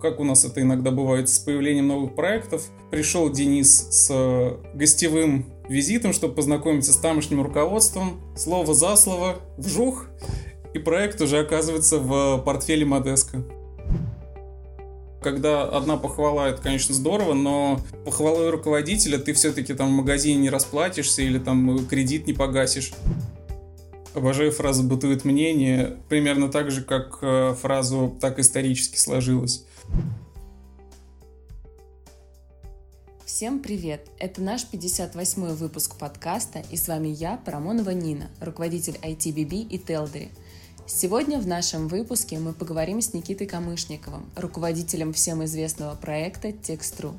как у нас это иногда бывает с появлением новых проектов, пришел Денис с гостевым визитом, чтобы познакомиться с тамошним руководством. Слово за слово, вжух, и проект уже оказывается в портфеле Модеска. Когда одна похвала, это, конечно, здорово, но похвалой руководителя ты все-таки там в магазине не расплатишься или там кредит не погасишь. Обожаю фразу «бытует мнение», примерно так же, как э, фразу «так исторически сложилось». Всем привет! Это наш 58-й выпуск подкаста, и с вами я, Парамонова Нина, руководитель ITBB и Телдери. Сегодня в нашем выпуске мы поговорим с Никитой Камышниковым, руководителем всем известного проекта Текстру.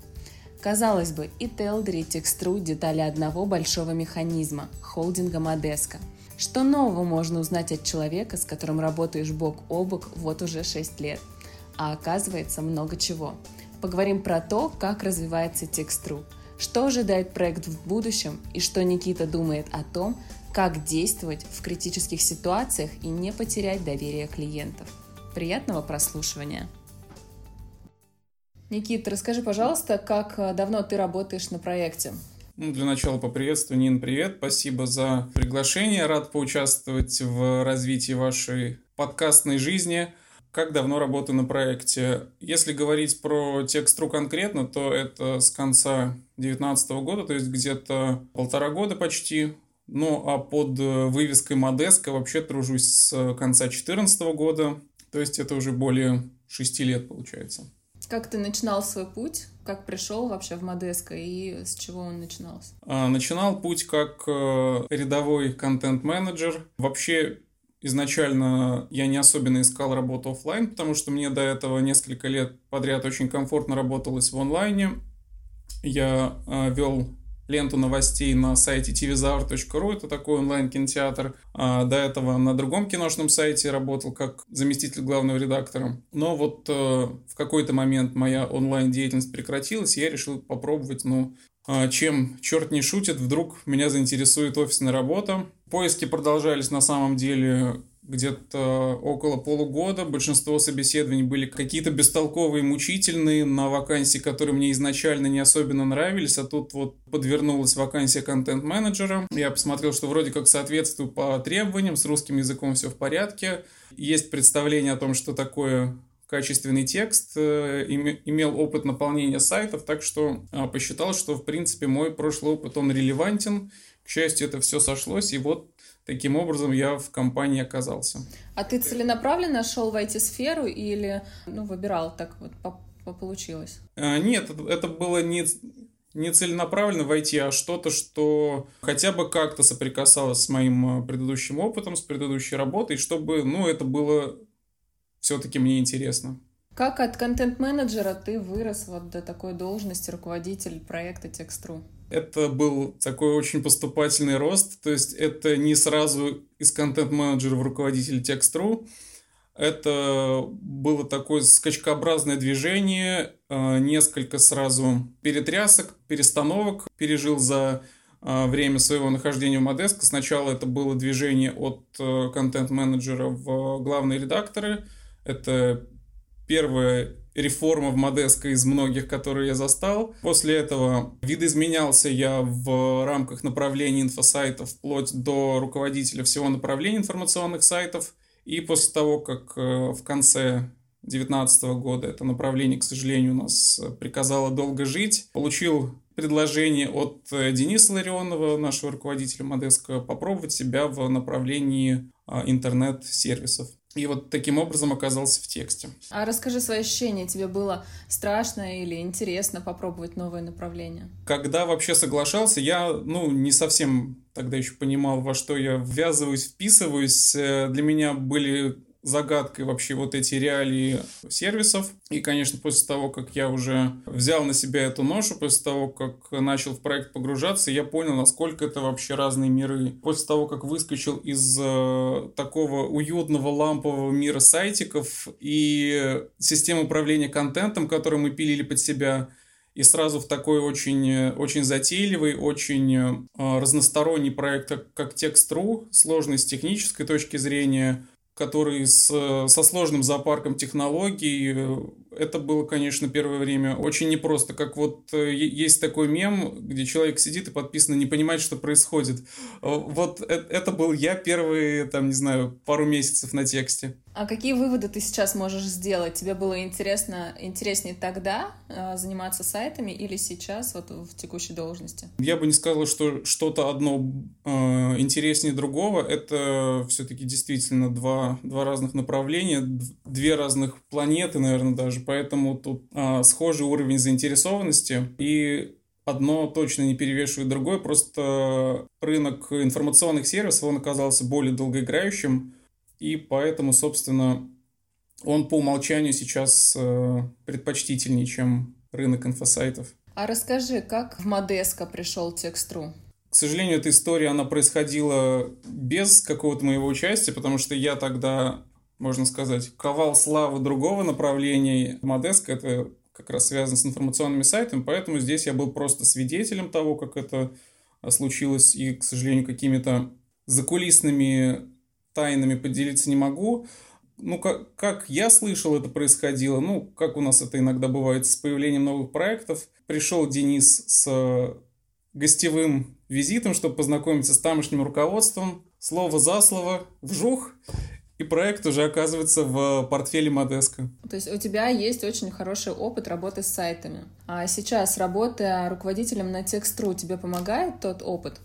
Казалось бы, и Телдери, и Текстру – детали одного большого механизма – холдинга Модеска – что нового можно узнать от человека, с которым работаешь бок о бок вот уже 6 лет? А оказывается много чего. Поговорим про то, как развивается текст.ру, что ожидает проект в будущем и что Никита думает о том, как действовать в критических ситуациях и не потерять доверие клиентов. Приятного прослушивания! Никита, расскажи, пожалуйста, как э, давно ты работаешь на проекте? Ну, для начала поприветствую. Нин, привет. Спасибо за приглашение. Рад поучаствовать в развитии вашей подкастной жизни. Как давно работаю на проекте? Если говорить про текстру конкретно, то это с конца 2019 года, то есть где-то полтора года почти. Ну, а под вывеской Модеска вообще тружусь с конца 2014 года. То есть это уже более шести лет получается. Как ты начинал свой путь? Как пришел вообще в Модеско и с чего он начинался? А, начинал путь как э, рядовой контент-менеджер. Вообще Изначально я не особенно искал работу офлайн, потому что мне до этого несколько лет подряд очень комфортно работалось в онлайне. Я э, вел ленту новостей на сайте tvzaur.ru, это такой онлайн-кинотеатр. А до этого на другом киношном сайте работал как заместитель главного редактора. Но вот э, в какой-то момент моя онлайн-деятельность прекратилась, и я решил попробовать, ну, чем черт не шутит, вдруг меня заинтересует офисная работа. Поиски продолжались на самом деле где-то около полугода. Большинство собеседований были какие-то бестолковые, мучительные на вакансии, которые мне изначально не особенно нравились, а тут вот подвернулась вакансия контент-менеджера. Я посмотрел, что вроде как соответствую по требованиям, с русским языком все в порядке. Есть представление о том, что такое качественный текст, э, имел опыт наполнения сайтов, так что а, посчитал, что в принципе мой прошлый опыт, он релевантен. К счастью, это все сошлось, и вот Таким образом, я в компании оказался. А ты целенаправленно шел в IT-сферу или ну, выбирал так вот по, по получилось? А, нет, это было не, не целенаправленно войти, а что-то, что хотя бы как-то соприкасалось с моим а, предыдущим опытом, с предыдущей работой, чтобы, ну, это было все-таки мне интересно. Как от контент-менеджера ты вырос вот до такой должности руководитель проекта Текстру? Это был такой очень поступательный рост, то есть это не сразу из контент-менеджера в руководитель Текстру, это было такое скачкообразное движение, э, несколько сразу перетрясок, перестановок пережил за э, время своего нахождения в Модеско. Сначала это было движение от э, контент-менеджера в главные редакторы. Это первая реформа в Модеско из многих, которые я застал. После этого видоизменялся я в рамках направления инфосайтов вплоть до руководителя всего направления информационных сайтов. И после того, как э, в конце 2019 года это направление, к сожалению, у нас приказало долго жить, получил предложение от э, Дениса Ларионова, нашего руководителя Модеско, попробовать себя в направлении а, интернет-сервисов. И вот таким образом оказался в тексте. А расскажи свои ощущения. Тебе было страшно или интересно попробовать новое направление? Когда вообще соглашался, я, ну, не совсем тогда еще понимал, во что я ввязываюсь, вписываюсь. Э, для меня были загадкой вообще вот эти реалии сервисов. И, конечно, после того, как я уже взял на себя эту ношу, после того, как начал в проект погружаться, я понял, насколько это вообще разные миры. После того, как выскочил из э, такого уютного лампового мира сайтиков и системы управления контентом, который мы пилили под себя, и сразу в такой очень, очень затейливый, очень э, разносторонний проект, как, как Text.ru, сложный с технической точки зрения, который с, со сложным зоопарком технологий, это было, конечно, первое время очень непросто. Как вот э, есть такой мем, где человек сидит и подписано «не понимает, что происходит». Вот это был я первые, там, не знаю, пару месяцев на тексте. А какие выводы ты сейчас можешь сделать? Тебе было интересно, интереснее тогда э, заниматься сайтами или сейчас вот в текущей должности? Я бы не сказала, что что-то одно э, интереснее другого. Это все-таки действительно два, два разных направления, две разных планеты, наверное, даже. Поэтому тут э, схожий уровень заинтересованности и одно точно не перевешивает другое, просто рынок информационных сервисов, он оказался более долгоиграющим, и поэтому, собственно, он по умолчанию сейчас э, предпочтительнее, чем рынок инфосайтов. А расскажи, как в Модеско пришел Текстру? К сожалению, эта история, она происходила без какого-то моего участия, потому что я тогда, можно сказать, ковал славу другого направления. Модеско — это как раз связано с информационными сайтами, поэтому здесь я был просто свидетелем того, как это случилось, и, к сожалению, какими-то закулисными тайнами поделиться не могу. Ну, как, как я слышал, это происходило, ну, как у нас это иногда бывает с появлением новых проектов. Пришел Денис с гостевым визитом, чтобы познакомиться с тамошним руководством. Слово за слово, вжух, и проект уже оказывается в портфеле Модеско. То есть у тебя есть очень хороший опыт работы с сайтами. А сейчас, работая руководителем на Текстру, тебе помогает тот опыт?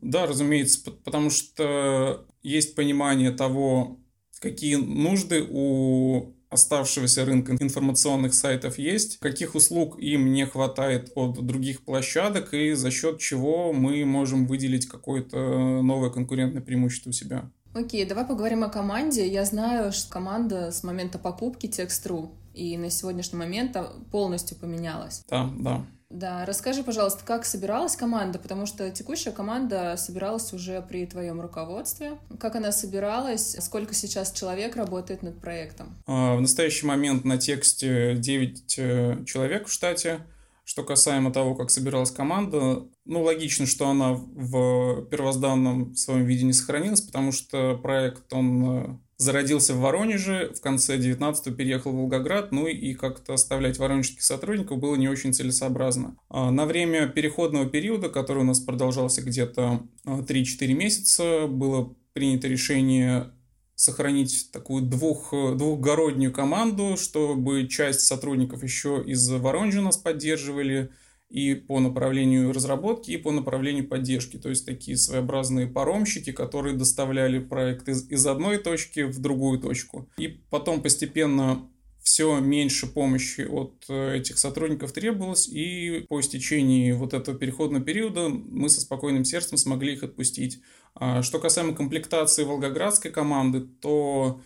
Да, разумеется, потому что есть понимание того, какие нужды у оставшегося рынка информационных сайтов есть, каких услуг им не хватает от других площадок и за счет чего мы можем выделить какое-то новое конкурентное преимущество у себя. Окей, давай поговорим о команде. Я знаю, что команда с момента покупки Text.ru и на сегодняшний момент полностью поменялась. Да, да. Да, расскажи, пожалуйста, как собиралась команда, потому что текущая команда собиралась уже при твоем руководстве. Как она собиралась? Сколько сейчас человек работает над проектом? А, в настоящий момент на тексте 9 э, человек в штате. Что касаемо того, как собиралась команда, ну, логично, что она в первозданном своем виде не сохранилась, потому что проект, он э, зародился в Воронеже, в конце 19-го переехал в Волгоград, ну и как-то оставлять воронежских сотрудников было не очень целесообразно. А на время переходного периода, который у нас продолжался где-то 3-4 а, месяца, было принято решение сохранить такую двух, двухгороднюю команду, чтобы часть сотрудников еще из Воронежа нас поддерживали, и по направлению разработки, и по направлению поддержки. То есть такие своеобразные паромщики, которые доставляли проект из, из одной точки в другую точку. И потом постепенно все меньше помощи от э, этих сотрудников требовалось, и по истечении вот этого переходного периода мы со спокойным сердцем смогли их отпустить. А что касаемо комплектации волгоградской команды, то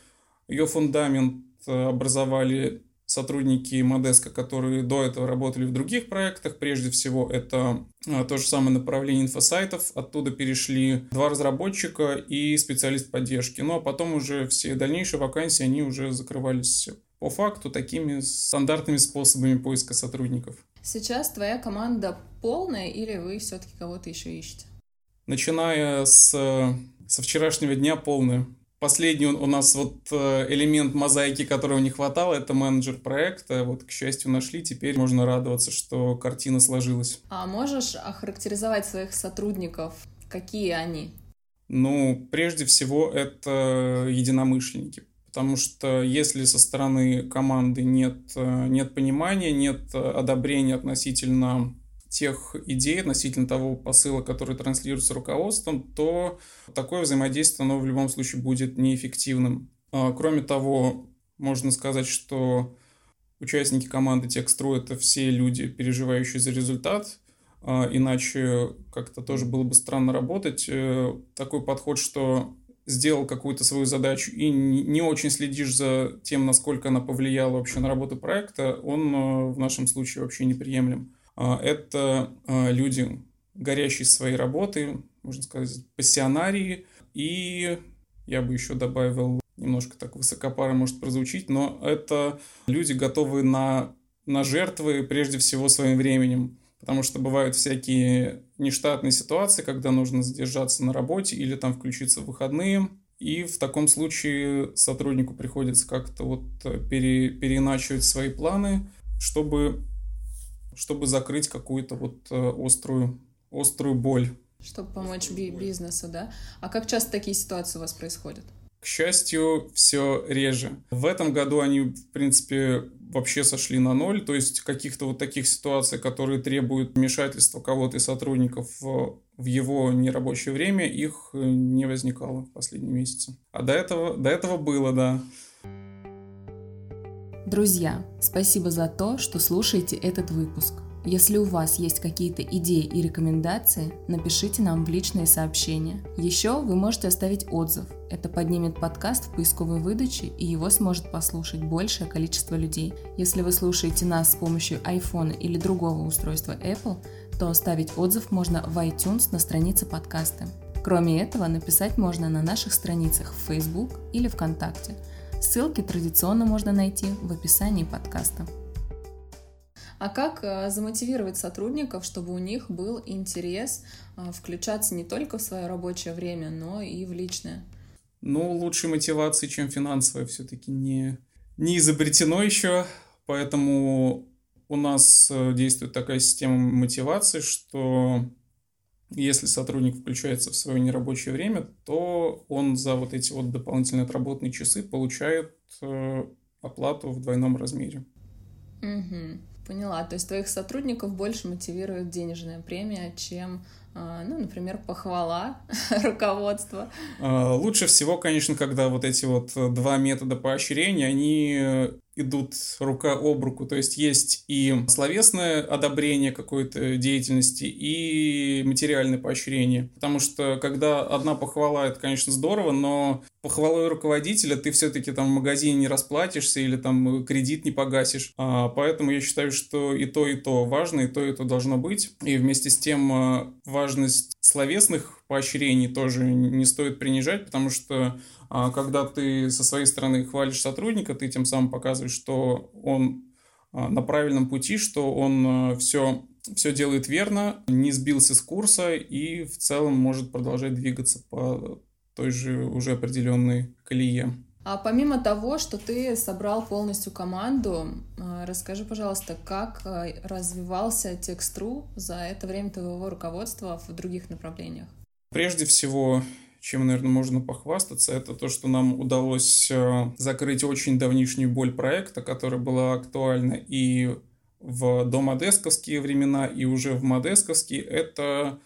ее фундамент э, образовали сотрудники Модеска, которые до этого работали в других проектах. Прежде всего, это а, то же самое направление инфосайтов. Оттуда перешли два разработчика и специалист поддержки. Ну а потом уже все дальнейшие вакансии, они уже закрывались по факту такими стандартными способами поиска сотрудников. Сейчас твоя команда полная или вы все-таки кого-то еще ищете? Начиная с, со вчерашнего дня полная. Последний у нас вот э, элемент мозаики, которого не хватало, это менеджер проекта. Вот, к счастью, нашли. Теперь можно радоваться, что картина сложилась. А можешь охарактеризовать своих сотрудников? Какие они? Ну, прежде всего, это единомышленники. Потому что если со стороны команды нет, э, нет понимания, нет одобрения относительно тех идей относительно того посыла, который транслируется руководством, то такое взаимодействие, оно в любом случае будет неэффективным. А, кроме того, можно сказать, что участники команды Текстру — это все люди, переживающие за результат, а, иначе как-то тоже было бы странно работать. Э, такой подход, что сделал какую-то свою задачу и не очень следишь за тем, насколько она повлияла вообще на работу проекта, он э, в нашем случае вообще неприемлем. А, это а, люди, горящие своей работой, можно сказать, пассионарии. И я бы еще добавил, немножко так высокопарно может прозвучить, но это люди, готовые на, на жертвы прежде всего своим временем. Потому что бывают всякие нештатные ситуации, когда нужно задержаться на работе или там включиться в выходные. И в таком случае сотруднику приходится как-то вот э, пере, переиначивать свои планы, чтобы, чтобы закрыть какую-то вот э, острую, острую боль. Чтобы помочь би- бизнесу, да? А как часто такие ситуации у вас происходят? К счастью, все реже. В этом году они, в принципе, вообще сошли на ноль. То есть каких-то вот таких ситуаций, которые требуют вмешательства кого-то из сотрудников в, его нерабочее время, их э, не возникало в последние месяцы. А до этого, до этого было, да. Друзья, спасибо за то, что слушаете этот выпуск. Если у вас есть какие-то идеи и рекомендации, напишите нам в личные сообщения. Еще вы можете оставить отзыв. Это поднимет подкаст в поисковой выдаче, и его сможет послушать большее количество людей. Если вы слушаете нас с помощью iPhone или другого устройства Apple, то оставить отзыв можно в iTunes на странице подкаста. Кроме этого, написать можно на наших страницах в Facebook или ВКонтакте. Ссылки традиционно можно найти в описании подкаста. А как э, замотивировать сотрудников, чтобы у них был интерес э, включаться не только в свое рабочее время, но и в личное? Ну, лучшей мотивации, чем финансовая, все-таки не, не изобретено еще, поэтому у нас э, действует такая система мотивации, что если сотрудник включается в свое нерабочее время, то он за вот эти вот дополнительные отработанные часы получает оплату в двойном размере. Угу. Поняла. То есть твоих сотрудников больше мотивирует денежная премия, чем, а, ну, например, похвала руководства. А, лучше всего, конечно, когда вот эти вот два метода поощрения, они идут рука об руку. То есть есть и словесное одобрение какой-то деятельности, и материальное поощрение. Потому что когда одна похвала, это, конечно, здорово, но похвалой руководителя ты все-таки там в магазине не расплатишься или там кредит не погасишь. А, поэтому я считаю, что и то, и то важно, и то, и то должно быть. И вместе с тем а, важность словесных поощрений тоже не стоит принижать, потому что когда ты со своей стороны хвалишь сотрудника, ты тем самым показываешь, что он а, на правильном пути, что он все, а, все делает верно, не сбился с курса и в целом может продолжать двигаться по той же уже определенной колее. А помимо того, что ты собрал полностью команду, расскажи, пожалуйста, как развивался Текст.ру за это время твоего руководства в других направлениях? Прежде всего, чем, наверное, можно похвастаться, это то, что нам удалось э, закрыть очень давнишнюю боль проекта, которая была актуальна и в домодесковские времена, и уже в модесковские. Это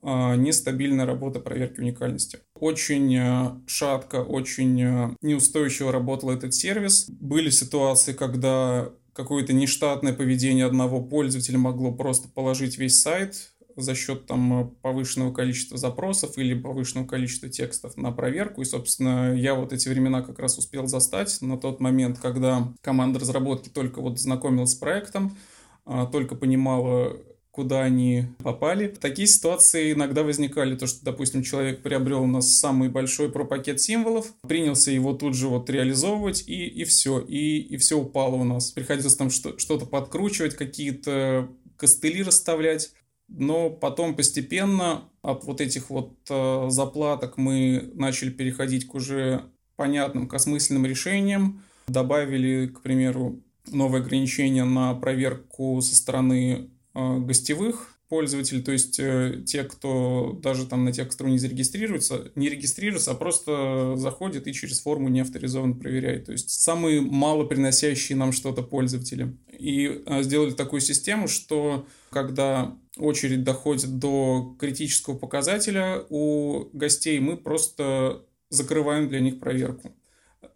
э, нестабильная работа проверки уникальности. Очень э, шатко, очень неустойчиво работал этот сервис. Были ситуации, когда какое-то нештатное поведение одного пользователя могло просто положить весь сайт за счет там э, повышенного количества запросов или повышенного количества текстов на проверку. И, собственно, я вот эти времена как раз успел застать на тот момент, когда команда разработки только вот знакомилась с проектом, а, только понимала, куда они попали. Такие ситуации иногда возникали, то, что, допустим, человек приобрел у нас самый большой пропакет символов, принялся его тут же вот реализовывать, и, и все, и, и все упало у нас. Приходилось там что-то подкручивать, какие-то костыли расставлять но потом постепенно от вот этих вот э, заплаток мы начали переходить к уже понятным, к осмысленным решениям. Добавили, к примеру, новое ограничение на проверку со стороны э, гостевых пользователей, то есть э, те, кто даже там на тексту не зарегистрируется, не регистрируется, а просто заходит и через форму неавторизованно проверяет. То есть самые мало приносящие нам что-то пользователи. И э, сделали такую систему, что когда очередь доходит до критического показателя у гостей, мы просто закрываем для них проверку.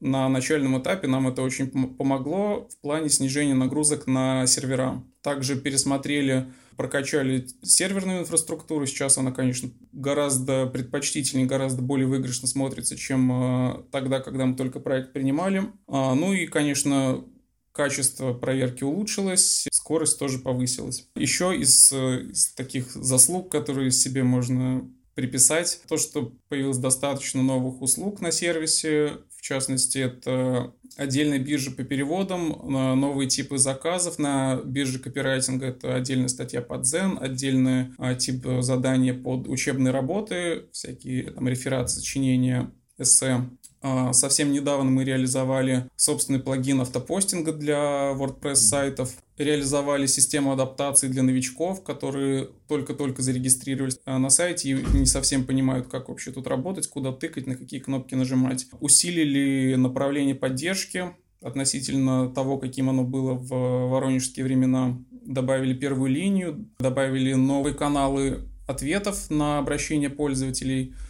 На начальном этапе нам это очень помогло в плане снижения нагрузок на сервера. Также пересмотрели, прокачали серверную инфраструктуру. Сейчас она, конечно, гораздо предпочтительнее, гораздо более выигрышно смотрится, чем э, тогда, когда мы только проект принимали. А, ну и, конечно, качество проверки улучшилось, скорость тоже повысилась. Еще из, из таких заслуг, которые себе можно приписать, то, что появилось достаточно новых услуг на сервисе, частности, это отдельная биржа по переводам, новые типы заказов на бирже копирайтинга, это отдельная статья под Zen, отдельный а, тип задания под учебные работы, всякие там рефераты, сочинения SE. А, совсем недавно мы реализовали собственный плагин автопостинга для WordPress сайтов, реализовали систему адаптации для новичков, которые только-только зарегистрировались а, на сайте и не совсем понимают, как вообще тут работать, куда тыкать, на какие кнопки нажимать. Усилили направление поддержки относительно того, каким оно было в воронежские времена. Добавили первую линию, добавили новые каналы ответов на обращения пользователей –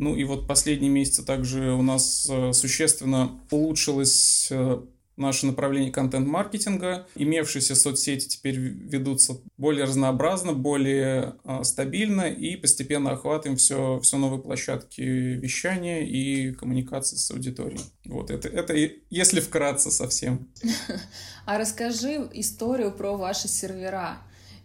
ну и вот последние месяцы также у нас э, существенно улучшилось э, наше направление контент-маркетинга. Имевшиеся соцсети теперь ведутся более разнообразно, более э, стабильно и постепенно охватываем все, все новые площадки вещания и коммуникации с аудиторией. Вот это, это если вкратце совсем. А расскажи историю про ваши сервера.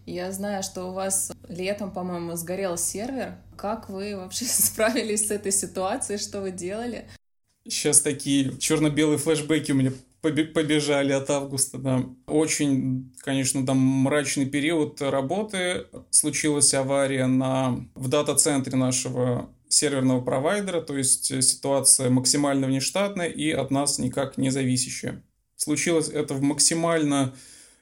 Я знаю, что у вас летом, по-моему, сгорел сервер. Как вы вообще справились с этой ситуацией? Что вы делали? Сейчас такие черно-белые флешбеки у меня побежали от августа, да. Очень, конечно, там мрачный период работы. Случилась авария на, в дата-центре нашего серверного провайдера, то есть ситуация максимально внештатная и от нас никак не зависящая. Случилось это в максимально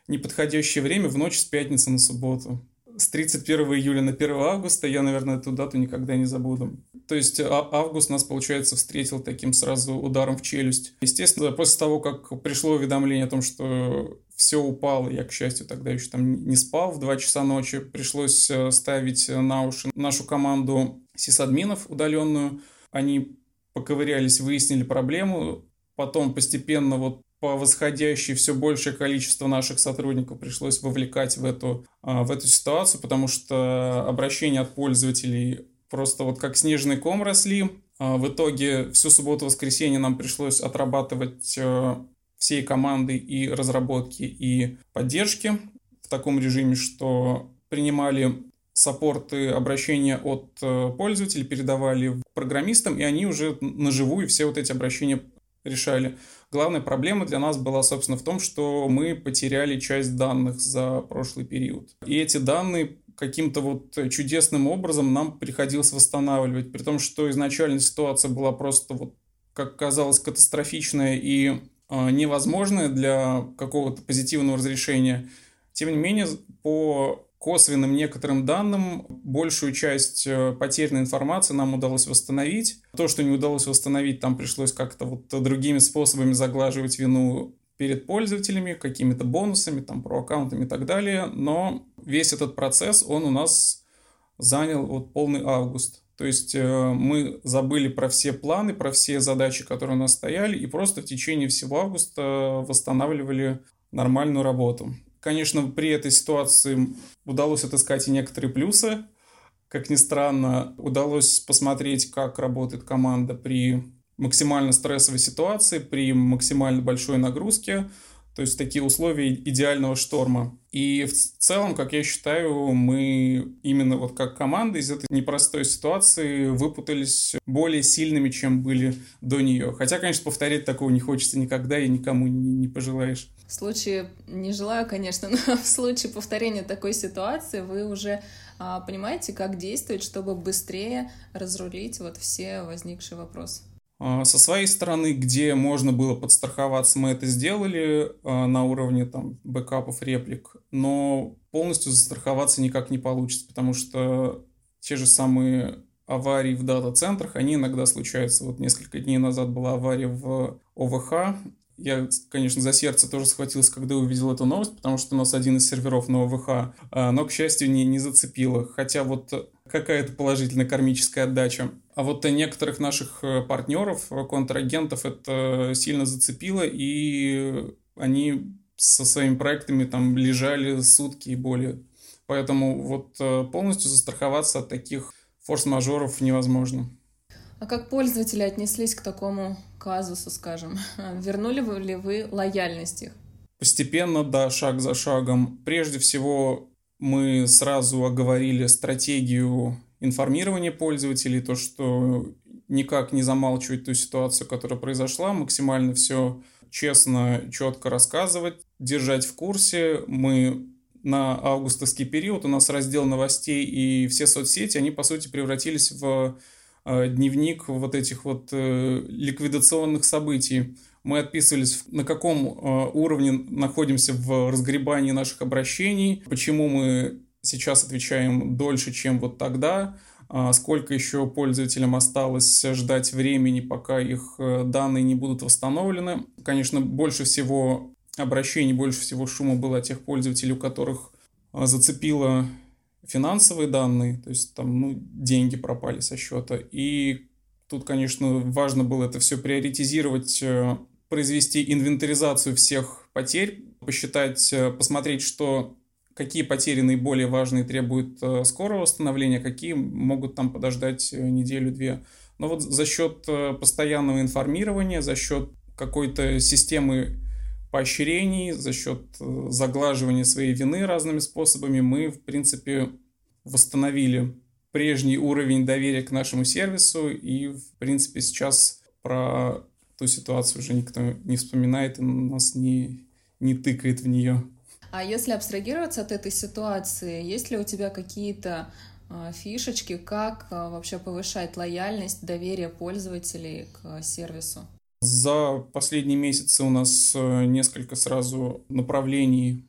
неподходящее время в ночь с пятницы на субботу. С 31 июля на 1 августа я, наверное, эту дату никогда не забуду. То есть а, август нас, получается, встретил таким сразу ударом в челюсть. Естественно, после того, как пришло уведомление о том, что все упало, я, к счастью, тогда еще там не спал, в 2 часа ночи пришлось э, ставить на уши нашу команду сисадминов удаленную. Они поковырялись, выяснили проблему, потом постепенно вот по восходящей все большее количество наших сотрудников пришлось вовлекать в эту, а, в эту ситуацию, потому что обращения от пользователей просто вот как снежный ком росли. А, в итоге всю субботу-воскресенье нам пришлось отрабатывать э, всей командой и разработки, и поддержки в таком режиме, что принимали саппорты обращения от э, пользователей, передавали программистам, и они уже наживую все вот эти обращения решали. Главная проблема для нас была, собственно, в том, что мы потеряли часть данных за прошлый период. И эти данные каким-то вот чудесным образом нам приходилось восстанавливать, при том, что изначально ситуация была просто вот, как казалось, катастрофичная и э, невозможная для какого-то позитивного разрешения. Тем не менее, по косвенным некоторым данным большую часть э, потерянной информации нам удалось восстановить. То, что не удалось восстановить, там пришлось как-то вот другими способами заглаживать вину перед пользователями, какими-то бонусами, там, про аккаунтами и так далее. Но весь этот процесс, он у нас занял вот полный август. То есть э, мы забыли про все планы, про все задачи, которые у нас стояли, и просто в течение всего августа восстанавливали нормальную работу. Конечно, при этой ситуации удалось отыскать и некоторые плюсы. Как ни странно, удалось посмотреть, как работает команда при максимально стрессовой ситуации, при максимально большой нагрузке, то есть такие условия идеального шторма. И в целом, как я считаю, мы именно вот как команда из этой непростой ситуации выпутались более сильными, чем были до нее. Хотя, конечно, повторять такого не хочется никогда и никому не, не пожелаешь. В случае, не желаю, конечно, но в случае повторения такой ситуации вы уже а, понимаете, как действовать, чтобы быстрее разрулить вот все возникшие вопросы. А, со своей стороны, где можно было подстраховаться, мы это сделали а, на уровне там бэкапов, реплик, но полностью застраховаться никак не получится, потому что те же самые аварии в дата-центрах, они иногда случаются. Вот несколько дней назад была авария в ОВХ. Я, конечно, за сердце тоже схватился, когда увидел эту новость, потому что у нас один из серверов на ОВХ, а, но, к счастью, не, не зацепило. Хотя вот какая-то положительная кармическая отдача. А вот некоторых наших э, партнеров, э, контрагентов это сильно зацепило, и они со своими проектами там лежали сутки и более. Поэтому вот э, полностью застраховаться от таких форс-мажоров невозможно. А как пользователи отнеслись к такому казусу, скажем? Вернули ли вы лояльность их? Постепенно, да, шаг за шагом. Прежде всего, мы сразу оговорили стратегию информирования пользователей, то, что никак не замалчивать ту ситуацию, которая произошла, максимально все честно, четко рассказывать, держать в курсе. Мы на августовский период, у нас раздел новостей и все соцсети, они, по сути, превратились в дневник вот этих вот ликвидационных событий. Мы отписывались, на каком уровне находимся в разгребании наших обращений, почему мы сейчас отвечаем дольше, чем вот тогда, а сколько еще пользователям осталось ждать времени, пока их э, данные не будут восстановлены. Конечно, больше всего обращений, больше всего шума было от тех пользователей, у которых а, зацепило финансовые данные, то есть там ну, деньги пропали со счета. И тут, конечно, важно было это все приоритизировать, э, произвести инвентаризацию всех потерь, посчитать, э, посмотреть, что какие потери наиболее важные требуют э, скорого восстановления, какие могут там подождать э, неделю-две. Но вот за счет постоянного информирования, за счет какой-то системы поощрений, за счет заглаживания своей вины разными способами мы, в принципе, восстановили прежний уровень доверия к нашему сервису, и, в принципе, сейчас про ту ситуацию уже никто не вспоминает и нас не, не тыкает в нее. А если абстрагироваться от этой ситуации, есть ли у тебя какие-то а, фишечки, как а, вообще повышать лояльность, доверие пользователей к сервису? За последние месяцы у нас э, несколько сразу направлений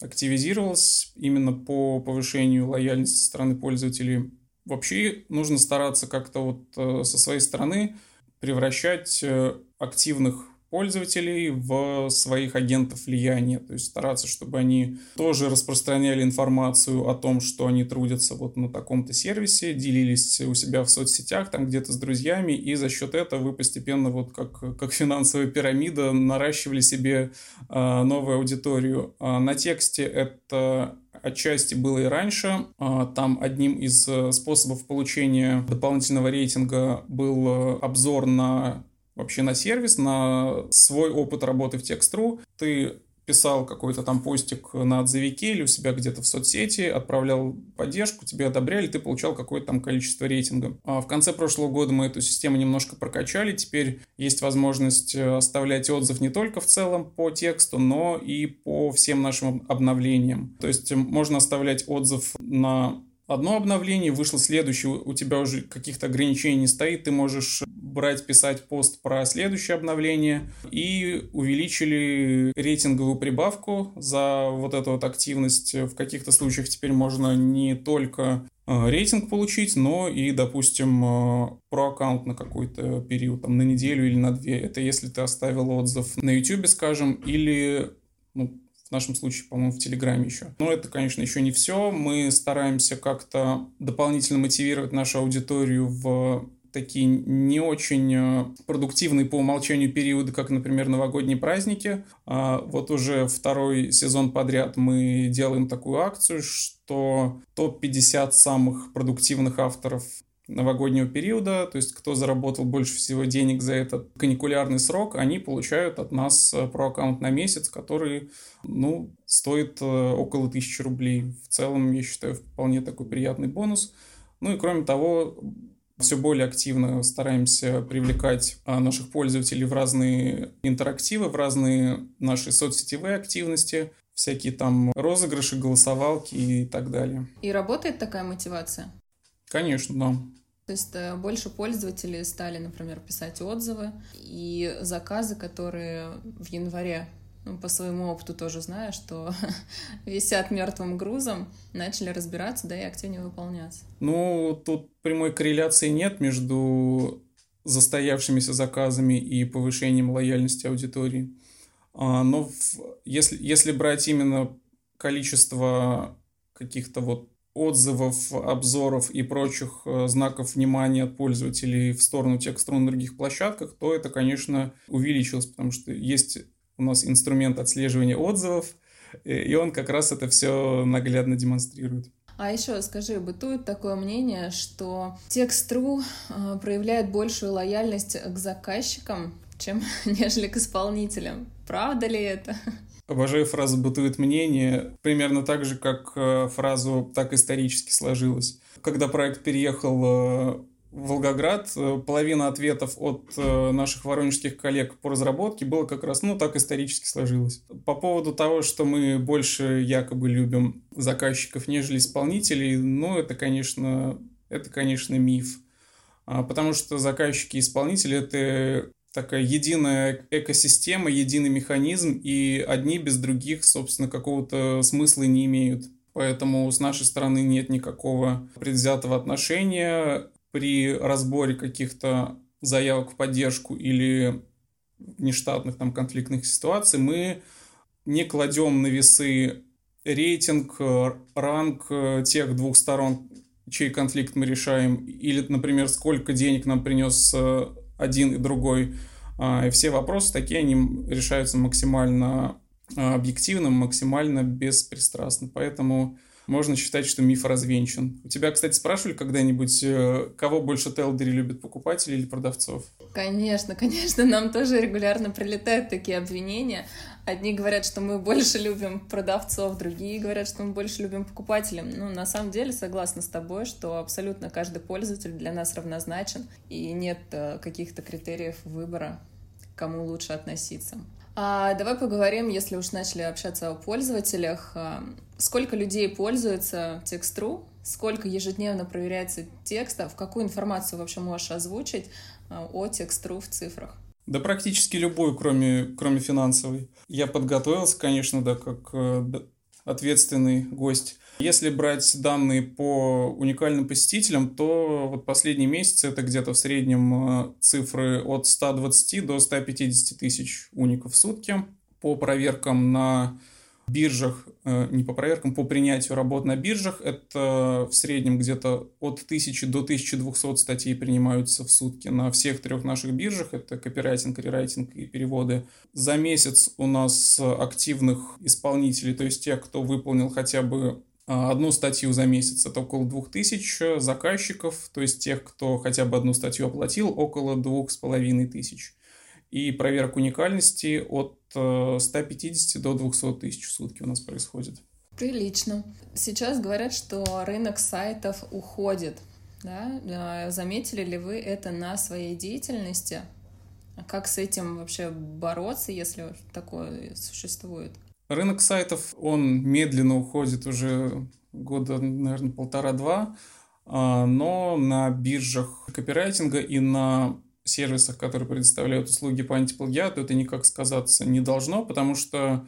активизировалось именно по повышению лояльности со стороны пользователей. Вообще нужно стараться как-то вот э, со своей стороны превращать э, активных пользователей в своих агентов влияния, то есть стараться, чтобы они тоже распространяли информацию о том, что они трудятся вот на таком-то сервисе, делились у себя в соцсетях, там где-то с друзьями, и за счет этого вы постепенно вот как, как финансовая пирамида наращивали себе э, новую аудиторию. А на тексте это отчасти было и раньше. А, там одним из э, способов получения дополнительного рейтинга был э, обзор на вообще на сервис, на свой опыт работы в Text.ru. Ты писал какой-то там постик на отзывике или у себя где-то в соцсети, отправлял поддержку, тебе одобряли, ты получал какое-то там количество рейтинга. А в конце прошлого года мы эту систему немножко прокачали, теперь есть возможность э, оставлять отзыв не только в целом по тексту, но и по всем нашим обновлениям. То есть можно оставлять отзыв на одно обновление, вышло следующее, у тебя уже каких-то ограничений не стоит, ты можешь брать, писать пост про следующее обновление и увеличили рейтинговую прибавку за вот эту вот активность. В каких-то случаях теперь можно не только э, рейтинг получить, но и, допустим, э, про аккаунт на какой-то период, там, на неделю или на две. Это если ты оставил отзыв на YouTube, скажем, или ну, в нашем случае, по-моему, в Телеграме еще. Но это, конечно, еще не все. Мы стараемся как-то дополнительно мотивировать нашу аудиторию в такие не очень э, продуктивные по умолчанию периоды, как, например, новогодние праздники. А вот уже второй сезон подряд мы делаем такую акцию, что топ-50 самых продуктивных авторов новогоднего периода, то есть кто заработал больше всего денег за этот каникулярный срок, они получают от нас э, про аккаунт на месяц, который, ну, стоит э, около тысячи рублей. В целом, я считаю, вполне такой приятный бонус. Ну и кроме того, все более активно стараемся привлекать а, наших пользователей в разные интерактивы, в разные наши соцсетевые активности, всякие там розыгрыши, голосовалки и так далее. И работает такая мотивация? Конечно, да. То есть э, больше пользователей стали, например, писать отзывы, и заказы, которые в январе ну, по своему опыту тоже знаю, что висят мертвым грузом, начали разбираться, да, и активнее выполняться. Ну, тут прямой корреляции нет между застоявшимися заказами и повышением лояльности аудитории. А, но в, если, если брать именно количество каких-то вот отзывов, обзоров и прочих э, знаков внимания от пользователей в сторону текстуры на других площадках, то это, конечно, увеличилось, потому что есть у нас инструмент отслеживания отзывов, и он как раз это все наглядно демонстрирует. А еще скажи, бытует такое мнение, что Text.ru э, проявляет большую лояльность к заказчикам, чем нежели к исполнителям. Правда ли это? Обожаю фразу «бытует мнение», примерно так же, как э, фразу «так исторически сложилось». Когда проект переехал э, Волгоград, э, половина ответов от наших воронежских коллег по разработке было как раз, ну, так исторически сложилось. По поводу того, что мы больше якобы любим заказчиков, нежели исполнителей, ну, это, конечно, это, конечно, миф. а, потому что заказчики и исполнители — это такая единая экосистема, единый механизм, и одни без других, собственно, какого-то смысла не имеют. Поэтому с нашей стороны нет никакого предвзятого отношения при разборе каких-то заявок в поддержку или нештатных там конфликтных ситуаций. Мы не кладем на весы рейтинг, ранг тех двух сторон, чей конфликт мы решаем, или, например, сколько денег нам принес один и другой. А, и все вопросы такие, они решаются максимально а, объективно, максимально беспристрастно. Поэтому можно считать, что миф развенчан. У тебя, кстати, спрашивали когда-нибудь, э, кого больше Телдери любят, покупателей или продавцов? Конечно, конечно, нам тоже регулярно прилетают такие обвинения. Одни говорят, что мы больше любим продавцов, другие говорят, что мы больше любим покупателей. Ну, на самом деле, согласна с тобой, что абсолютно каждый пользователь для нас равнозначен, и нет э, каких-то критериев выбора, кому лучше относиться. А давай поговорим, если уж начали общаться о пользователях. А, сколько людей пользуются Text.ru? Сколько ежедневно проверяется текстов? Какую информацию вообще можешь озвучить а, о Text.ru в цифрах? Да практически любую, кроме, кроме финансовой. Я подготовился, конечно, да, как э, ответственный гость. Если брать данные по уникальным посетителям, то вот последний месяц это где-то в среднем э, цифры от 120 до 150 тысяч уников в сутки. По проверкам на биржах, э, не по проверкам, по принятию работ на биржах, это в среднем где-то от 1000 до 1200 статей принимаются в сутки на всех трех наших биржах, это копирайтинг, рерайтинг и переводы. За месяц у нас активных исполнителей, то есть тех, кто выполнил хотя бы а, одну статью за месяц, это около 2000 заказчиков, то есть тех, кто хотя бы одну статью оплатил, около 2500 и проверка уникальности от 150 э, до 200 тысяч в сутки у нас происходит. Прилично. Сейчас говорят, что рынок сайтов уходит. Да? А заметили ли вы это на своей деятельности? Как с этим вообще бороться, если такое существует? Рынок сайтов, он медленно уходит уже года, наверное, полтора-два, а, но на биржах копирайтинга и на сервисах, которые предоставляют услуги по антиплагиату, это никак сказаться не должно, потому что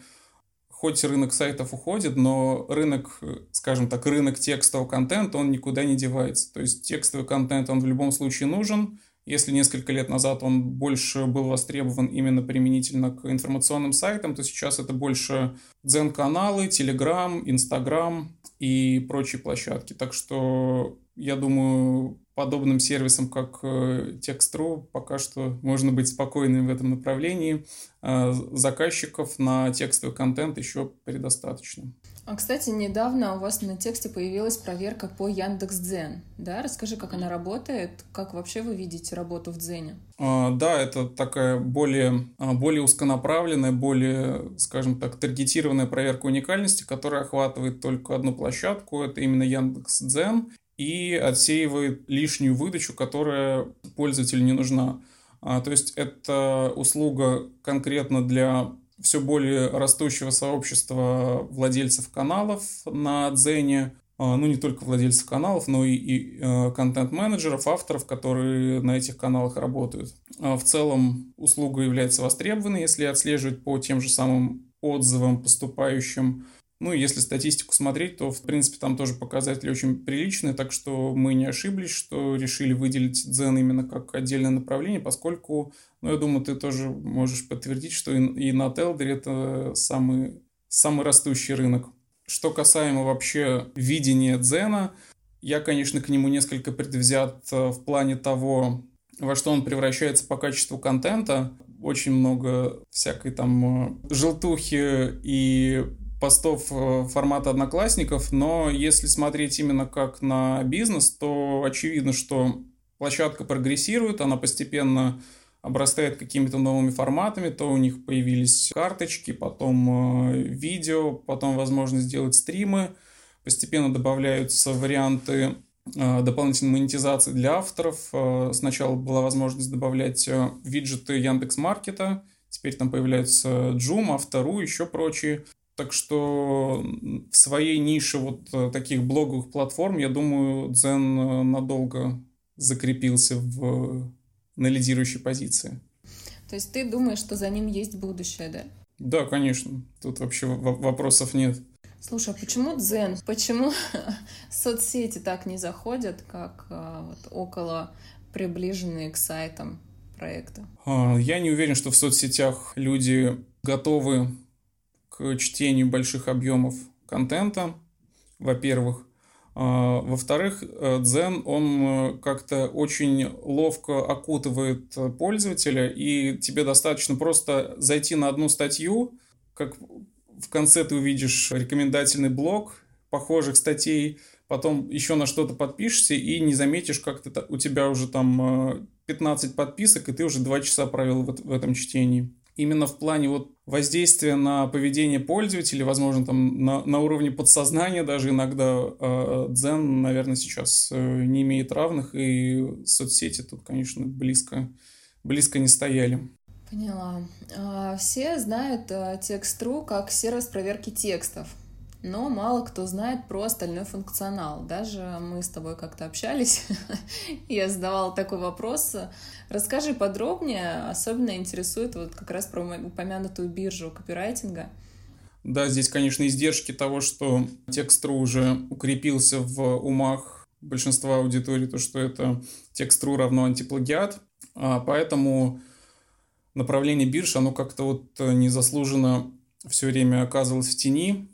хоть рынок сайтов уходит, но рынок, скажем так, рынок текстового контента, он никуда не девается. То есть текстовый контент, он в любом случае нужен. Если несколько лет назад он больше был востребован именно применительно к информационным сайтам, то сейчас это больше дзен-каналы, Telegram, Instagram и прочие площадки. Так что я думаю, подобным сервисам, как э, Text.ru, пока что можно быть спокойным в этом направлении. А заказчиков на текстовый контент еще предостаточно. А, кстати, недавно у вас на тексте появилась проверка по Яндекс.Дзен. Да, расскажи, как она работает, как вообще вы видите работу в Дзене? А, да, это такая более, а, более узконаправленная, более, скажем так, таргетированная проверка уникальности, которая охватывает только одну площадку, это именно Яндекс.Дзен и отсеивает лишнюю выдачу, которая пользователю не нужна. А, то есть это услуга конкретно для все более растущего сообщества владельцев каналов на Дзене, а, ну не только владельцев каналов, но и, и э, контент-менеджеров, авторов, которые на этих каналах работают. А в целом услуга является востребованной, если отслеживать по тем же самым отзывам, поступающим ну, если статистику смотреть, то, в принципе, там тоже показатели очень приличные, так что мы не ошиблись, что решили выделить Дзен именно как отдельное направление, поскольку, ну, я думаю, ты тоже можешь подтвердить, что и, и на Телдере это самый, самый растущий рынок. Что касаемо вообще видения Дзена, я, конечно, к нему несколько предвзят э, в плане того, во что он превращается по качеству контента. Очень много всякой там э, желтухи и постов э, формата одноклассников, но если смотреть именно как на бизнес, то очевидно, что площадка прогрессирует, она постепенно обрастает какими-то новыми форматами, то у них появились карточки, потом э, видео, потом возможность сделать стримы, постепенно добавляются варианты э, дополнительной монетизации для авторов. Сначала была возможность добавлять виджеты Яндекс Маркета, теперь там появляются Joom, Автору, еще прочие. Так что в своей нише вот э, таких блоговых платформ, я думаю, Дзен э, надолго закрепился в, на лидирующей позиции. То есть ты думаешь, что за ним есть будущее, да? Да, конечно. Тут вообще вопросов нет. Слушай, а почему Дзен? Почему соцсети так не заходят, как вот, около приближенные к сайтам проекта? Я не уверен, что в соцсетях люди готовы чтению больших объемов контента, во-первых. А, во-вторых, Дзен, он э, как-то очень ловко окутывает пользователя, и тебе достаточно просто зайти на одну статью, как в конце ты увидишь рекомендательный блок похожих статей, потом еще на что-то подпишешься и не заметишь, как ты, у тебя уже там 15 э, подписок, и ты уже 2 часа провел в, в этом чтении. Именно в плане вот воздействия на поведение пользователя, возможно, там на, на уровне подсознания даже иногда э, Дзен, наверное, сейчас э, не имеет равных, и соцсети тут, конечно, близко, близко не стояли. Поняла. А, все знают э, Text.ru как сервис проверки текстов, но мало кто знает про остальной функционал. Даже мы с тобой как-то общались, я задавала такой вопрос. Расскажи подробнее, особенно интересует вот как раз про упомянутую биржу копирайтинга. Да, здесь, конечно, издержки того, что Text.ru уже укрепился в умах большинства аудитории, то, что это Text.ru равно антиплагиат, а поэтому направление бирж, оно как-то вот э, незаслуженно все время оказывалось в тени.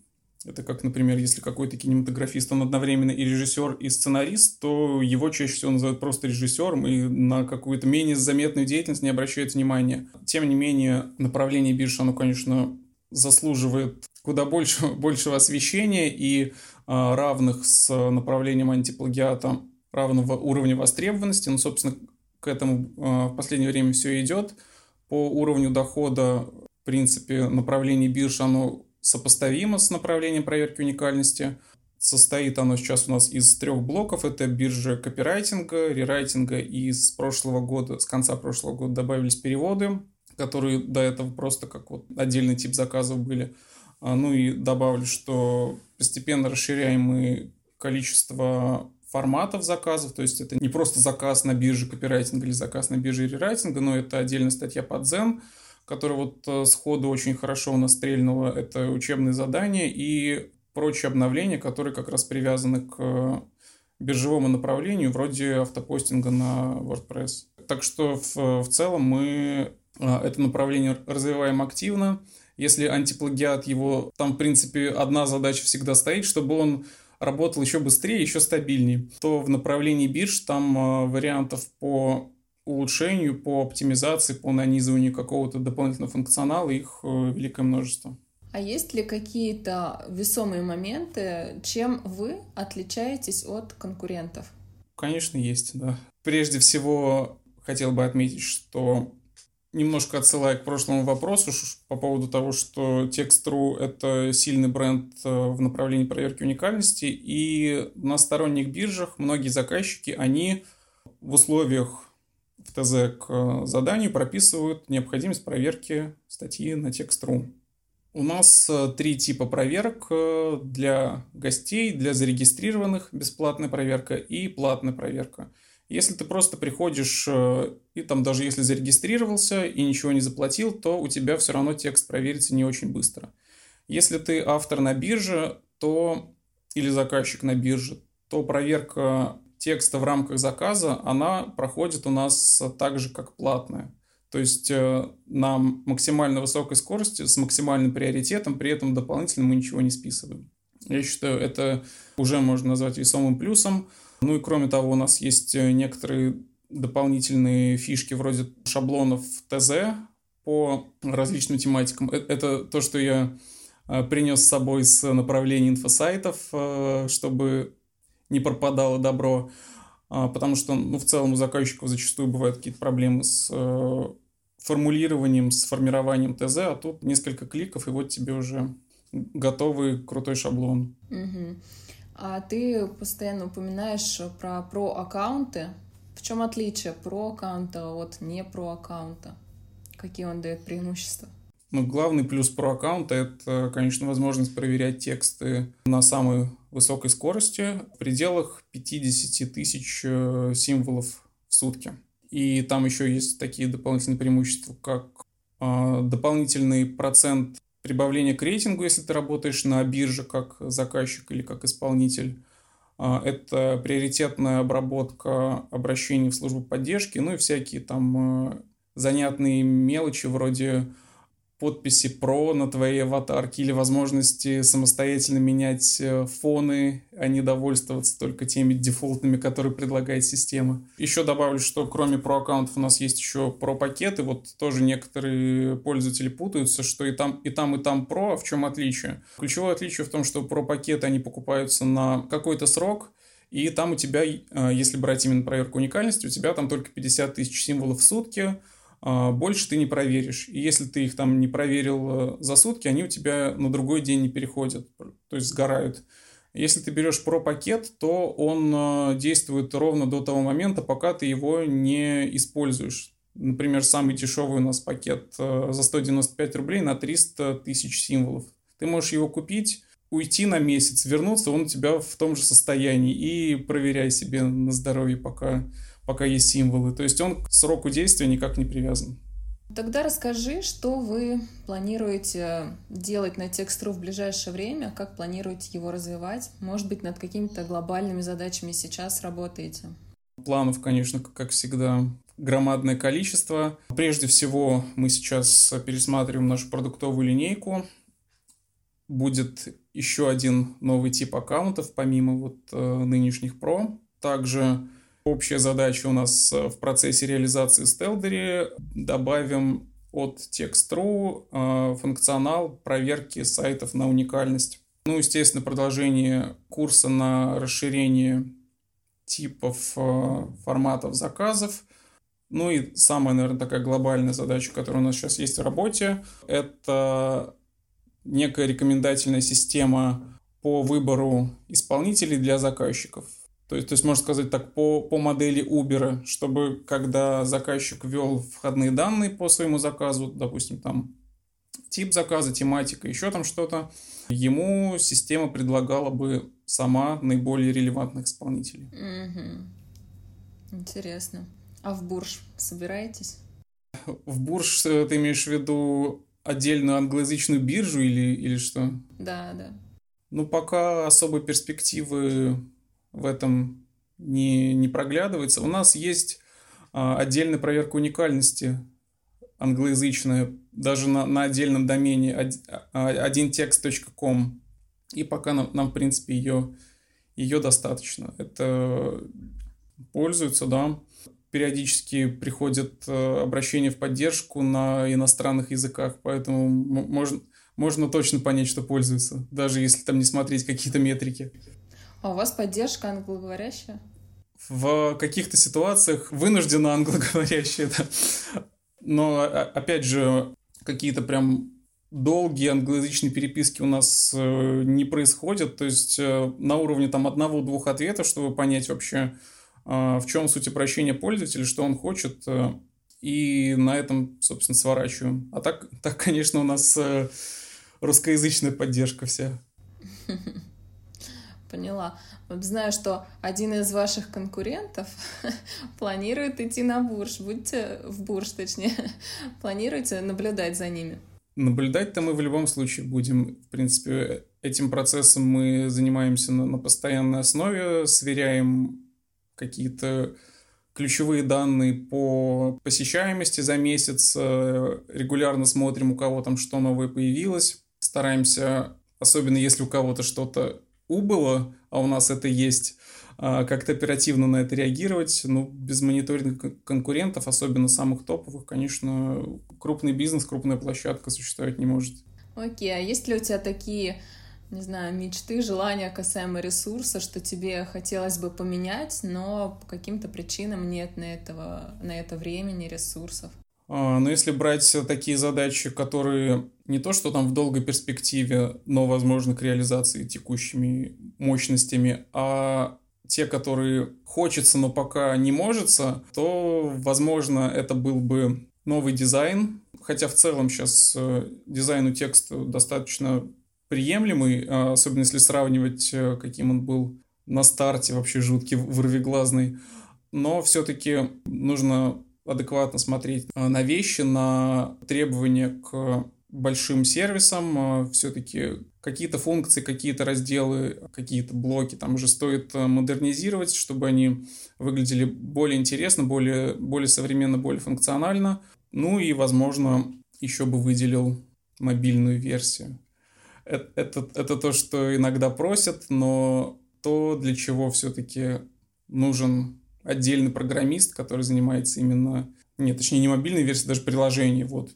Это как, например, если какой-то кинематографист, он одновременно и режиссер, и сценарист, то его чаще всего называют просто режиссером и на какую-то менее заметную деятельность не обращают внимания. Тем не менее, направление бирж, оно, конечно, заслуживает куда больше, большего освещения и а, равных с направлением антиплагиата равного уровня востребованности. Ну, собственно, к этому а, в последнее время все идет – по уровню дохода, в принципе, направление бирж, оно сопоставимо с направлением проверки уникальности. Состоит оно сейчас у нас из трех блоков. Это биржа копирайтинга, рерайтинга и с прошлого года, с конца прошлого года добавились переводы, которые до этого просто как вот отдельный тип заказов были. А, ну и добавлю, что постепенно расширяем мы количество форматов заказов, то есть это не просто заказ на бирже копирайтинга или заказ на бирже рерайтинга, но это отдельная статья под Zen, которая вот э, сходу очень хорошо у нас стрельнула, это учебные задания и прочие обновления, которые как раз привязаны к биржевому направлению, вроде автопостинга на WordPress. Так что в, в целом мы э, это направление развиваем активно. Если антиплагиат его, там, в принципе, одна задача всегда стоит, чтобы он работал еще быстрее, еще стабильнее, то в направлении бирж там э, вариантов по улучшению, по оптимизации, по нанизыванию какого-то дополнительного функционала, их э, великое множество. А есть ли какие-то весомые моменты, чем вы отличаетесь от конкурентов? Конечно, есть, да. Прежде всего, хотел бы отметить, что немножко отсылая к прошлому вопросу по поводу того, что Text.ru — это сильный бренд э, в направлении проверки уникальности, и на сторонних биржах многие заказчики, они в условиях в ТЗ к заданию прописывают необходимость проверки статьи на Text.ru. У нас э, три типа проверок э, для гостей, для зарегистрированных бесплатная проверка и платная проверка – если ты просто приходишь э, и там даже если зарегистрировался и ничего не заплатил, то у тебя все равно текст проверится не очень быстро. Если ты автор на бирже, то или заказчик на бирже, то проверка текста в рамках заказа, она проходит у нас так же, как платная. То есть э, на максимально высокой скорости с максимальным приоритетом, при этом дополнительно мы ничего не списываем. Я считаю, это уже можно назвать весомым плюсом. Ну и кроме того, у нас есть э, некоторые дополнительные фишки вроде шаблонов ТЗ по различным тематикам. Э, это то, что я принес с собой с направления инфосайтов, чтобы не пропадало добро, а, потому что ну, в целом у заказчиков зачастую бывают какие-то проблемы с формулированием, с формированием ТЗ, а тут несколько кликов, и вот тебе уже готовый крутой шаблон. Угу. А ты постоянно упоминаешь про про-аккаунты. В чем отличие про-аккаунта от не про-аккаунта? Какие он дает преимущества? Ну, главный плюс про аккаунта это, конечно, возможность проверять тексты на самой высокой скорости в пределах 50 тысяч э, символов в сутки. И там еще есть такие дополнительные преимущества, как э, дополнительный процент прибавления к рейтингу, если ты работаешь на бирже как заказчик или как исполнитель. Э, это приоритетная обработка обращений в службу поддержки, ну и всякие там э, занятные мелочи вроде подписи про на твоей аватарке или возможности самостоятельно менять э, фоны, а не довольствоваться только теми дефолтными, которые предлагает система. Еще добавлю, что кроме про аккаунтов у нас есть еще про пакеты. Вот тоже некоторые пользователи путаются, что и там, и там, и там про, а в чем отличие? Ключевое отличие в том, что про пакеты они покупаются на какой-то срок, и там у тебя, э, если брать именно проверку уникальности, у тебя там только 50 тысяч символов в сутки, больше ты не проверишь. И если ты их там не проверил э, за сутки, они у тебя на другой день не переходят, то есть сгорают. Если ты берешь про-пакет, то он э, действует ровно до того момента, пока ты его не используешь. Например, самый дешевый у нас пакет э, за 195 рублей на 300 тысяч символов. Ты можешь его купить, уйти на месяц, вернуться, он у тебя в том же состоянии. И проверяй себе на здоровье, пока пока есть символы. То есть он к сроку действия никак не привязан. Тогда расскажи, что вы планируете делать на текст.ру в ближайшее время, как планируете его развивать? Может быть, над какими-то глобальными задачами сейчас работаете? Планов, конечно, как всегда, громадное количество. Прежде всего, мы сейчас пересматриваем нашу продуктовую линейку. Будет еще один новый тип аккаунтов, помимо вот э, нынешних Pro. Также Общая задача у нас э, в процессе реализации Стелдери. Добавим от Text.ru э, функционал проверки сайтов на уникальность. Ну, естественно, продолжение курса на расширение типов э, форматов заказов. Ну и самая, наверное, такая глобальная задача, которая у нас сейчас есть в работе, это некая рекомендательная система по выбору исполнителей для заказчиков. То есть, то есть, можно сказать так, по, по модели Uber, чтобы когда заказчик ввел входные данные по своему заказу, допустим, там тип заказа, тематика, еще там что-то, ему система предлагала бы сама наиболее релевантных исполнителей. Угу. Интересно. А в Бурж собираетесь? В Бурж э, ты имеешь в виду отдельную англоязычную биржу или, или что? Да, да. Ну, пока особой перспективы в этом не, не проглядывается. У нас есть а, отдельная проверка уникальности англоязычная, даже на, на отдельном домене одинтекст.com. И пока нам, нам, в принципе, ее, ее достаточно. Это пользуются, да. Периодически приходят э, обращения в поддержку на иностранных языках, поэтому можно, можно точно понять, что пользуются, даже если там не смотреть какие-то метрики. А у вас поддержка англоговорящая? В каких-то ситуациях вынуждена англоговорящая, да. Но, опять же, какие-то прям долгие англоязычные переписки у нас э, не происходят. То есть э, на уровне там одного-двух ответов, чтобы понять вообще, э, в чем суть обращения пользователя, что он хочет. И на этом, собственно, сворачиваем. А так, так конечно, у нас русскоязычная поддержка вся. поняла. Знаю, что один из ваших конкурентов планирует идти на бурж. Будьте в бурж, точнее. Планируете наблюдать за ними? Наблюдать-то мы в любом случае будем. В принципе, этим процессом мы занимаемся на, на постоянной основе, сверяем какие-то ключевые данные по посещаемости за месяц, э, регулярно смотрим, у кого там что новое появилось, стараемся, особенно если у кого-то что-то убыло, а у нас это есть, а, как-то оперативно на это реагировать. Ну, без мониторинга конкурентов, особенно самых топовых, конечно, крупный бизнес, крупная площадка существовать не может. Окей, okay. а есть ли у тебя такие, не знаю, мечты, желания касаемо ресурса, что тебе хотелось бы поменять, но по каким-то причинам нет на, этого, на это времени, ресурсов? А, но если брать такие задачи, которые не то, что там в долгой перспективе, но возможно к реализации текущими мощностями, а те, которые хочется, но пока не может, то, возможно, это был бы новый дизайн. Хотя в целом сейчас э, дизайн у текста достаточно приемлемый, а особенно если сравнивать, э, каким он был на старте, вообще жуткий, вырвиглазный. но все-таки нужно адекватно смотреть э, на вещи, на требования к большим сервисам. Э, все-таки какие-то функции, какие-то разделы, какие-то блоки там уже стоит э, модернизировать, чтобы они выглядели более интересно, более, более современно, более функционально. Ну и, возможно, еще бы выделил мобильную версию. Это, это, это то, что иногда просят, но то, для чего все-таки нужен отдельный программист, который занимается именно... Нет, точнее, не мобильной версией, даже приложение. Вот.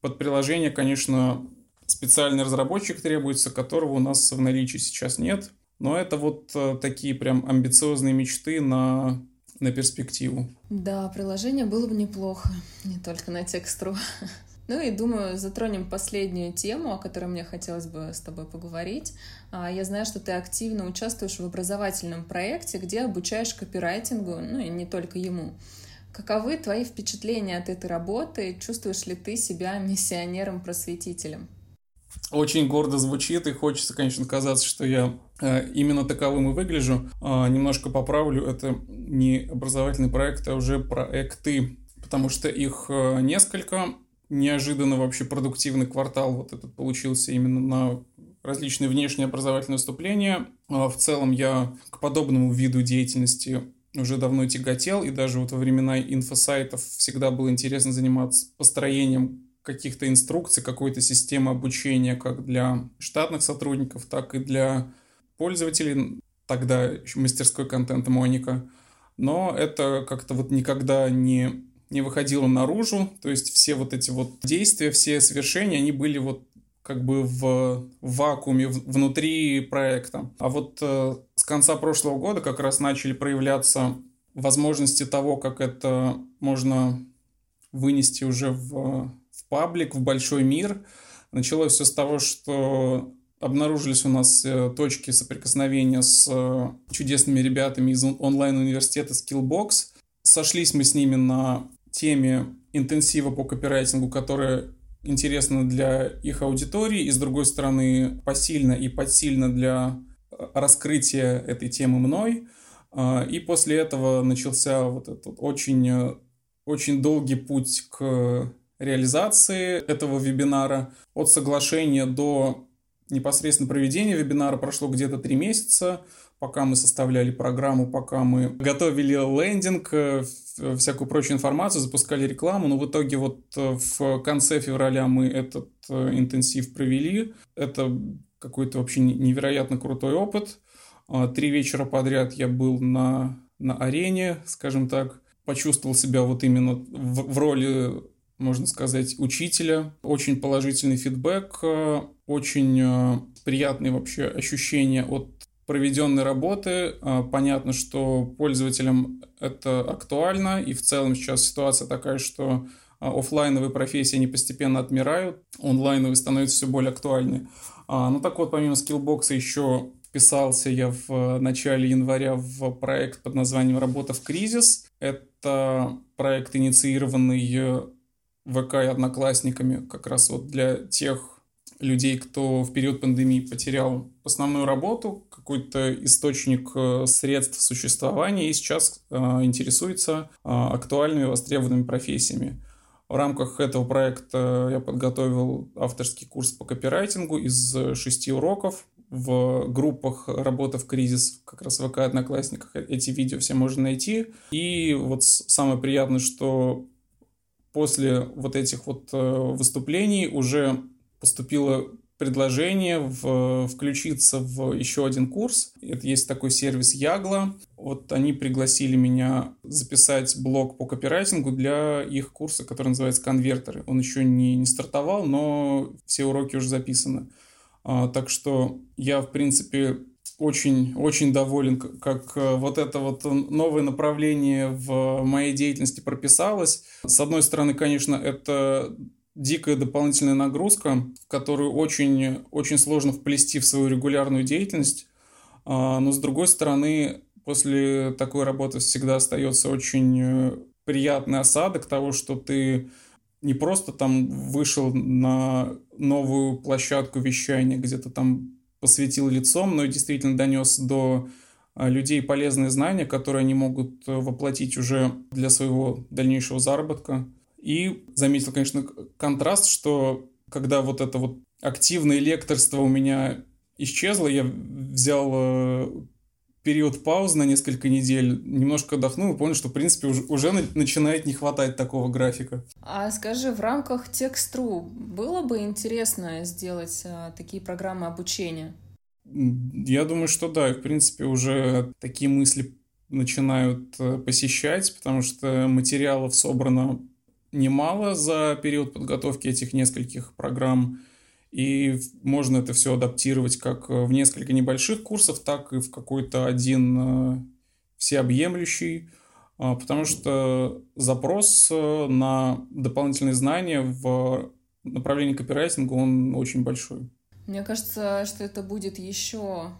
Под приложение, конечно, специальный разработчик требуется, которого у нас в наличии сейчас нет. Но это вот э, такие прям амбициозные мечты на, на перспективу. Да, приложение было бы неплохо, не только на текст.ру. Ну и думаю, затронем последнюю тему, о которой мне хотелось бы с тобой поговорить. А, я знаю, что ты активно участвуешь в образовательном проекте, где обучаешь копирайтингу, ну и не только ему. Каковы твои впечатления от этой работы? Чувствуешь ли ты себя миссионером-просветителем? Очень гордо звучит, и хочется, конечно, казаться, что я э, именно таковым и выгляжу. Э, немножко поправлю, это не образовательный проект, а уже проекты, потому что их э, несколько неожиданно вообще продуктивный квартал вот этот получился именно на различные внешние образовательные выступления. А в целом я к подобному виду деятельности уже давно тяготел, и даже вот во времена инфосайтов всегда было интересно заниматься построением каких-то инструкций, какой-то системы обучения как для штатных сотрудников, так и для пользователей, тогда еще мастерской контента Моника. Но это как-то вот никогда не не выходило наружу, то есть все вот эти вот действия, все совершения, они были вот как бы в, вакууме внутри проекта. А вот э, с конца прошлого года как раз начали проявляться возможности того, как это можно вынести уже в, в паблик, в большой мир. Началось все с того, что обнаружились у нас э, точки соприкосновения с э, чудесными ребятами из онлайн-университета Skillbox. Сошлись мы с ними на теме интенсива по копирайтингу, которая интересна для их аудитории, и с другой стороны посильно и подсильно для э, раскрытия этой темы мной. А, и после этого начался вот этот очень, э, очень долгий путь к реализации этого вебинара. От соглашения до непосредственно проведения вебинара прошло где-то три месяца пока мы составляли программу, пока мы готовили лендинг, э, всякую прочую информацию, запускали рекламу, но в итоге вот э, в конце февраля мы этот э, интенсив провели. Это какой-то вообще невероятно крутой опыт. А, три вечера подряд я был на, на арене, скажем так, почувствовал себя вот именно в, в роли можно сказать, учителя. Очень положительный фидбэк, очень приятные вообще ощущения от проведенной работы. А, понятно, что пользователям это актуально, и в целом сейчас ситуация такая, что а, офлайновые профессии они постепенно отмирают, онлайновые становятся все более актуальны. А, ну так вот, помимо скиллбокса еще вписался я в начале января в проект под названием «Работа в кризис». Это проект, инициированный ВК и одноклассниками как раз вот для тех людей, кто в период пандемии потерял основную работу, какой-то источник э, средств существования и сейчас э, интересуется э, актуальными востребованными профессиями. В рамках этого проекта я подготовил авторский курс по копирайтингу из шести уроков в группах «Работа в кризис», как раз в ВК Одноклассниках. Эти видео все можно найти. И вот самое приятное, что после вот этих вот выступлений уже поступило предложение в, включиться в еще один курс. Это есть такой сервис Ягла. Вот они пригласили меня записать блог по копирайтингу для их курса, который называется «Конвертеры». Он еще не, не стартовал, но все уроки уже записаны. А, так что я, в принципе, очень, очень доволен, как вот это вот новое направление в моей деятельности прописалось. С одной стороны, конечно, это дикая дополнительная нагрузка, которую очень, очень сложно вплести в свою регулярную деятельность. А, но с другой стороны, после такой работы всегда остается очень э, приятный осадок того, что ты не просто там вышел на новую площадку вещания, где-то там посветил лицом, но и действительно донес до людей полезные знания, которые они могут воплотить уже для своего дальнейшего заработка. И заметил, конечно, контраст, что когда вот это вот активное лекторство у меня исчезло, я взял э, период паузы на несколько недель, немножко отдохнул и понял, что, в принципе, уже, уже начинает не хватать такого графика. А скажи, в рамках Текстру было бы интересно сделать а, такие программы обучения? Я думаю, что да, и, в принципе, уже такие мысли начинают э, посещать, потому что материалов собрано немало за период подготовки этих нескольких программ, и можно это все адаптировать как в несколько небольших курсов, так и в какой-то один э, всеобъемлющий, а, потому что запрос э, на дополнительные знания в направлении копирайтинга, он очень большой. Мне кажется, что это будет еще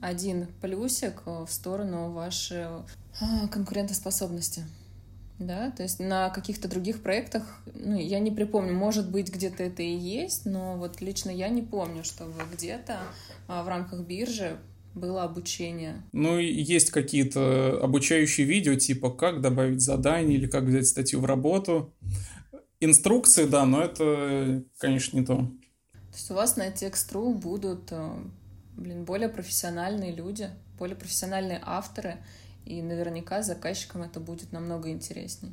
один плюсик в сторону вашей конкурентоспособности. Да, то есть на каких-то других проектах, ну, я не припомню, может быть, где-то это и есть, но вот лично я не помню, чтобы где-то а, в рамках биржи было обучение. Ну, есть какие-то обучающие видео, типа как добавить задание или как взять статью в работу. Инструкции, да, но это, конечно, не то. То есть у вас на Текст.ру будут, э, блин, более профессиональные люди, более профессиональные авторы, и наверняка заказчикам это будет намного интереснее.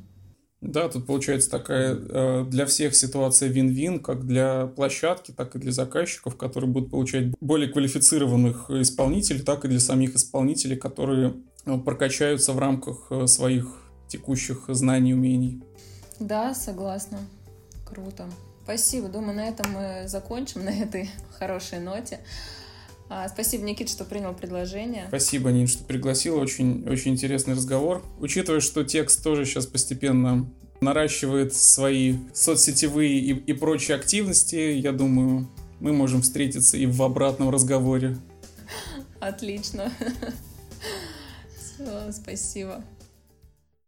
Да, тут получается такая э, для всех ситуация вин-вин, как для площадки, так и для заказчиков, которые будут получать более квалифицированных исполнителей, так и для самих исполнителей, которые э, прокачаются в рамках э, своих текущих знаний и умений. Да, согласна. Круто. Спасибо. Думаю, на этом мы закончим, на этой хорошей ноте. А, спасибо, Никит, что принял предложение. Спасибо, Нин, что пригласила. Очень, очень интересный разговор. Учитывая, что текст тоже сейчас постепенно наращивает свои соцсетевые и, и прочие активности, я думаю, мы можем встретиться и в обратном разговоре. Отлично. Все, спасибо.